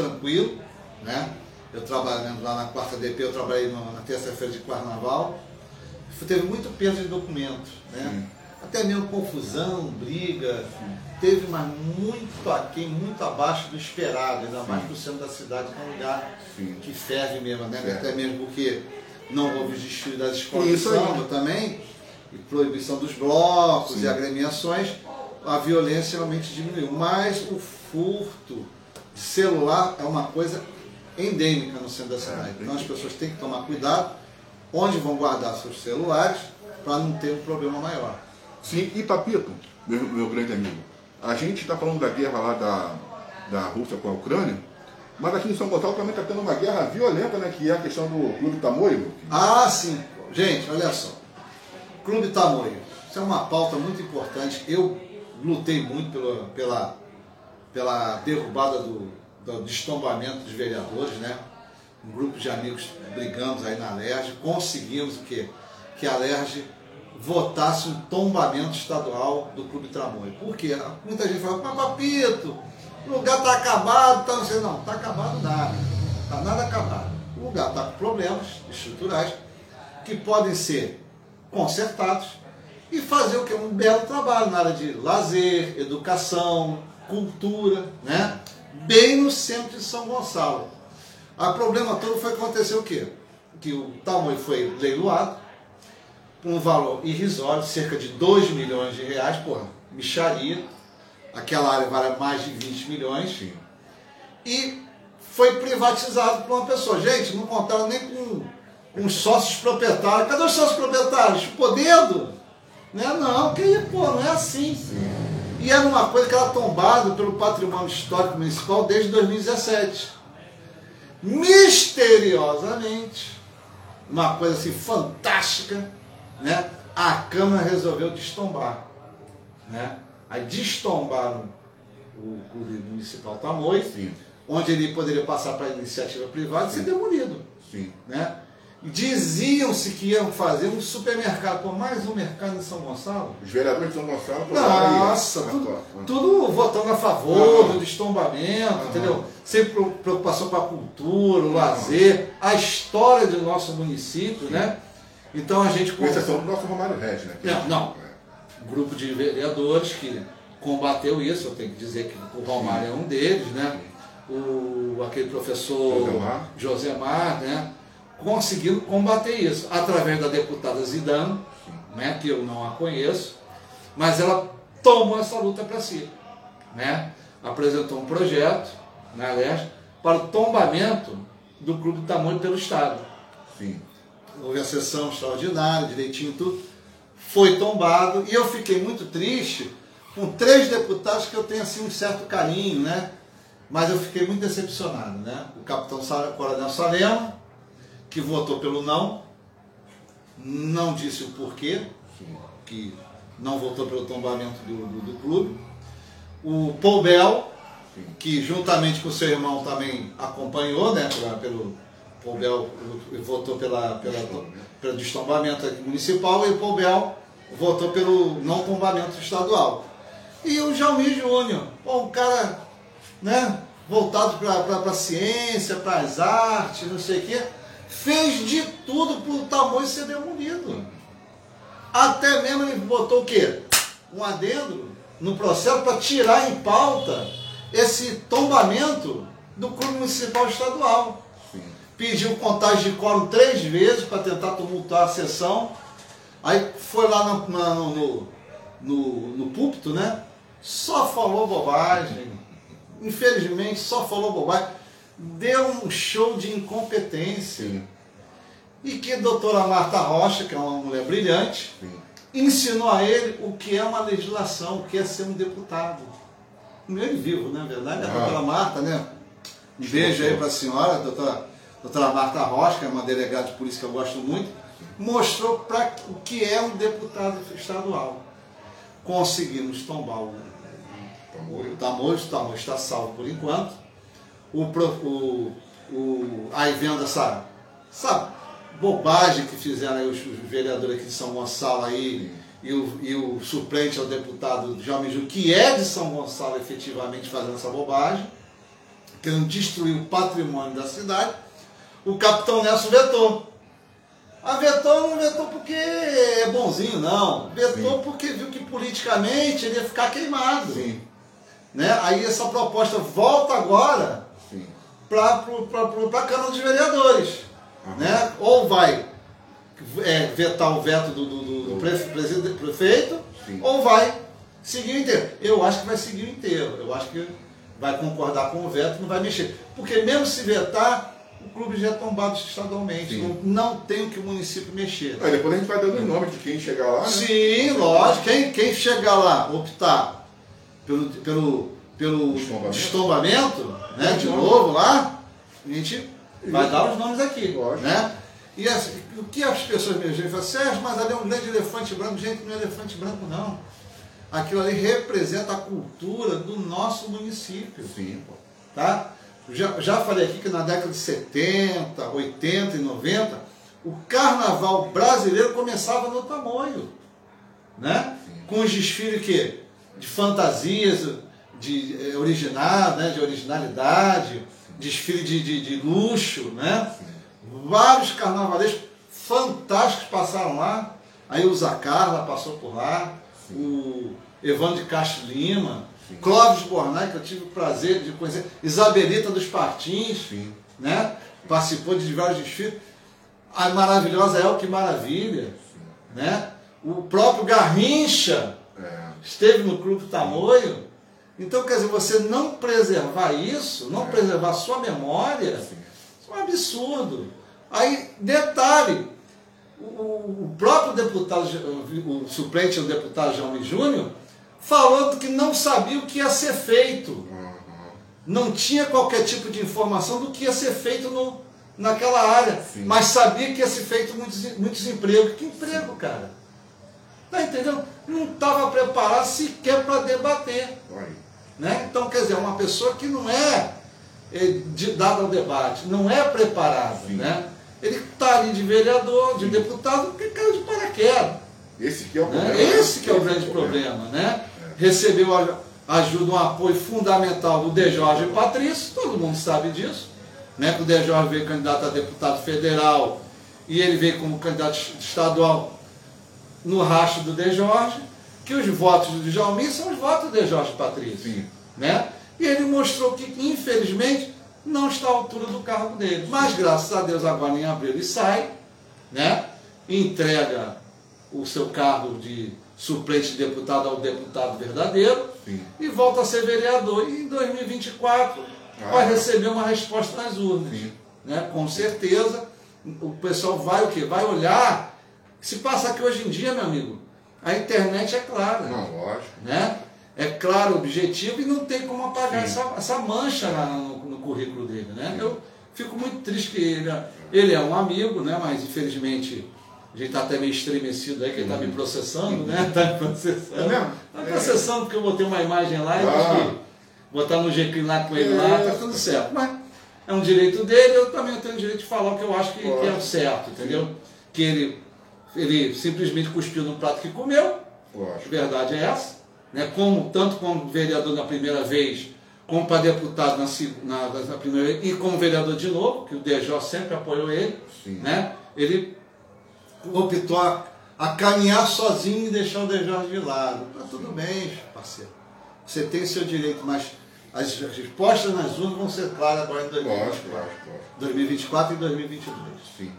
tranquilo, né? Eu trabalhando lá na quarta DP, eu trabalhei na terça-feira de carnaval. Teve muito peso de documentos, né? Sim. Até mesmo confusão, briga. Sim. Teve, mas muito aquém, muito abaixo do esperado, ainda mais para o centro da cidade, que é um lugar Sim. que ferve mesmo, né? Até mesmo porque não houve os desfiles das escolas de samba também, e proibição dos blocos e agremiações, a violência realmente diminuiu. Mas o furto celular é uma coisa endêmica no centro da é, cidade. Então as pessoas têm que tomar cuidado onde vão guardar seus celulares para não ter um problema maior. Sim, e Papito, meu, meu grande amigo, a gente está falando da guerra lá da, da Rússia com a Ucrânia, mas aqui em São Gonçalo também está tendo uma guerra violenta, né? Que é a questão do Clube Tamoio. Ah, sim. Gente, olha só. Clube Tamoio. Isso é uma pauta muito importante. Eu lutei muito pela, pela, pela derrubada do, do destombamento dos vereadores, né? Um grupo de amigos brigamos aí na LERJ, conseguimos o quê? Que a LERJ votasse um tombamento estadual do Clube Tamoio. Por quê? Muita gente fala, mas papito, o lugar está acabado, tá, não sei, não, está acabado nada. Está nada acabado. O lugar está com problemas estruturais que podem ser consertados e fazer o que? Um belo trabalho na área de lazer, educação, cultura, né? Bem no centro de São Gonçalo. O problema todo foi acontecer o quê? Que o tamanho foi leiloado por um valor irrisório, cerca de 2 milhões de reais, porra, micharia. Aquela área vale mais de 20 milhões. Sim. E foi privatizado por uma pessoa. Gente, não contaram nem com os sócios proprietários. Cadê os sócios proprietários? Podendo? Né? Não, que pô, não é assim. E era uma coisa que era tombada pelo patrimônio histórico municipal desde 2017. Misteriosamente, uma coisa assim fantástica, né? a Câmara resolveu destombar. Né? Aí destombaram o Clube Municipal Tamoios, onde ele poderia passar para iniciativa privada e ser demolido. Sim. Né? Diziam-se que iam fazer um supermercado, por mais um mercado em São Gonçalo. Os vereadores de São Gonçalo Nossa, tudo, tudo, votando a favor uhum. do destombamento, uhum. entendeu? Sem preocupação com a cultura, o uhum. lazer, a história do nosso município, Sim. né? Então a gente. Com exceção do nosso Romário Regis, né? Não, não. Um grupo de vereadores que combateu isso, eu tenho que dizer que o Romário é um deles, né? O, aquele professor Josemar, Josemar né? Conseguindo combater isso através da deputada Zidane, né, que eu não a conheço, mas ela tomou essa luta para si. Né? Apresentou um projeto, né, aliás, para o tombamento do Clube Tamanho pelo Estado. Sim. Houve a sessão extraordinária, direitinho tudo. Foi tombado e eu fiquei muito triste com três deputados que eu tenho assim um certo carinho, né? Mas eu fiquei muito decepcionado, né? O capitão Coronel Salema, que votou pelo não, não disse o porquê, que não votou pelo tombamento do, do, do clube. O Paul Bell, que juntamente com seu irmão também acompanhou, né, pela, pelo Paul Bell votou pela, pela, pelo destombamento municipal e o Paul Bell votou pelo não tombamento estadual. E o Jaumir Júnior, um cara né, voltado para a ciência, para as artes, não sei o quê, fez de tudo para o tamanho ser demolido. Até mesmo ele botou o quê? Um adendo no processo para tirar em pauta esse tombamento do Clube Municipal Estadual. Sim. Pediu contagem de quórum três vezes para tentar tumultuar a sessão. Aí foi lá no, no, no, no púlpito, né? Só falou bobagem. Infelizmente, só falou bobagem deu um show de incompetência. Sim. E que a doutora Marta Rocha, que é uma mulher brilhante, Sim. ensinou a ele o que é uma legislação, o que é ser um deputado. Ele vivo, né? verdade, ah. a doutora Marta, né? Um beijo aí para a senhora, a doutora, doutora Marta Rocha, que é uma delegada de polícia que eu gosto muito, mostrou para o que é um deputado estadual. Conseguimos tombar o, o Tamoio, o Tamoio está salvo por enquanto o, o, o, aí vendo essa, essa bobagem que fizeram aí os, vereadores aqui de São Gonçalo aí, e o, e o suplente ao deputado João Miju, que é de São Gonçalo efetivamente fazendo essa bobagem, querendo destruir o patrimônio da cidade, o capitão Nelson vetou. A vetou não vetou porque é bonzinho, não. Vetou Sim. porque viu que politicamente ele ia ficar queimado. Sim. Né? Aí essa proposta volta agora para a Câmara dos Vereadores. Uhum. Né? Ou vai é, vetar o veto do, do, do, do prefeito, Sim. ou vai seguir o inteiro. Eu acho que vai seguir o inteiro. Eu acho que vai concordar com o veto e não vai mexer. Porque mesmo se vetar, o clube já é tombado estadualmente. Não, não, tem o que o município mexer. Aí depois a gente vai dando o nome de quem chegar lá. Né? Sim, lógico. Quem, quem chegar lá, optar pelo, pelo, pelo estombamento, estombamento né, de novo lá, a gente vai dar os nomes aqui. Lógico. Né? E assim, o que as pessoas me dizem? Falam, Sérgio, mas ali é um grande elefante branco. Gente, não é elefante branco, não. Aquilo ali representa a cultura do nosso município. Sim, pô. Tá? Já, já falei aqui que na década de 70, 80 e 90, o carnaval brasileiro começava no tamanho. Né? Com os desfiles que, de fantasias de, eh, original, né? de originalidade, desfile de, de, de luxo, né? Vários carnavalescos fantásticos passaram lá. Aí o Zacarla passou por lá, Sim. o Evandro de Castro Lima, Sim. Clóvis Bornai, que eu tive o prazer de conhecer, Isabelita dos Partins, Sim. né? participou de vários desfiles. A maravilhosa El Que Maravilha, né? o próprio Garrincha é. esteve no Clube Tamoio. Então, quer dizer, você não preservar isso, não é. preservar sua memória, Sim. é um absurdo. Aí, detalhe, o, próprio deputado, o suplente do deputado João Júnior, falando que não sabia o que ia ser feito. Uhum. Não tinha qualquer tipo de informação do que ia ser feito no, naquela área, Sim. mas sabia que ia ser feito muitos, muitos empregos. Que emprego, cara? Tá entendendo? Não estava preparado sequer para debater. Né? Então, quer dizer, uma pessoa que não é, é de, dada ao debate, não é preparada. Né? Ele está ali de vereador, de deputado, porque caiu de paraquedas. Esse que é o né? problema. Esse que é o grande é problema. Né? É. Recebeu ajuda, um apoio fundamental do De Jorge Patrício, todo mundo sabe disso. Né? Que o De Jorge veio candidato a deputado federal e ele veio como candidato estadual no racho do De Jorge que os votos do Djalmin são os votos de Jorge Patrício. Sim. Né? E ele mostrou que, infelizmente, não está à altura do cargo dele. Mas, graças a Deus, agora em abril ele sai, né? entrega o seu cargo de suplente de deputado ao deputado verdadeiro Sim. e volta a ser vereador. E em 2024 ah, vai receber uma resposta nas urnas. Né? Com certeza, o pessoal vai o quê? Vai olhar. Se passa aqui hoje em dia, meu amigo, a internet é clara. Não, lógico. Né? É claro, objetivo e não tem como apagar essa, essa, mancha no, no, currículo dele. Né? Eu fico muito triste que ele, ele é um amigo, né? mas infelizmente a gente está até meio estremecido aí, que ele está me uhum. processando, né? Está me processando. É mesmo? Está processando porque eu botei uma imagem lá e ah. botar no GQ lá com ele é, lá, está tudo certo. Mas é um direito dele, eu também tenho o direito de falar o que eu acho que, que é o certo, entendeu? Que ele ele simplesmente cuspiu no prato que comeu. A verdade é essa. Né? Como, tanto como vereador na primeira vez, como para deputado na, na, na, primeira vez, e como vereador de novo, que o DJ sempre apoiou ele, né? ele optou a, a, caminhar sozinho e deixar o DJ de lado. Tá tudo bem, parceiro. Você tem seu direito, mas as respostas nas urnas vão ser claras agora em 2024, 2024 e 2022. Sim.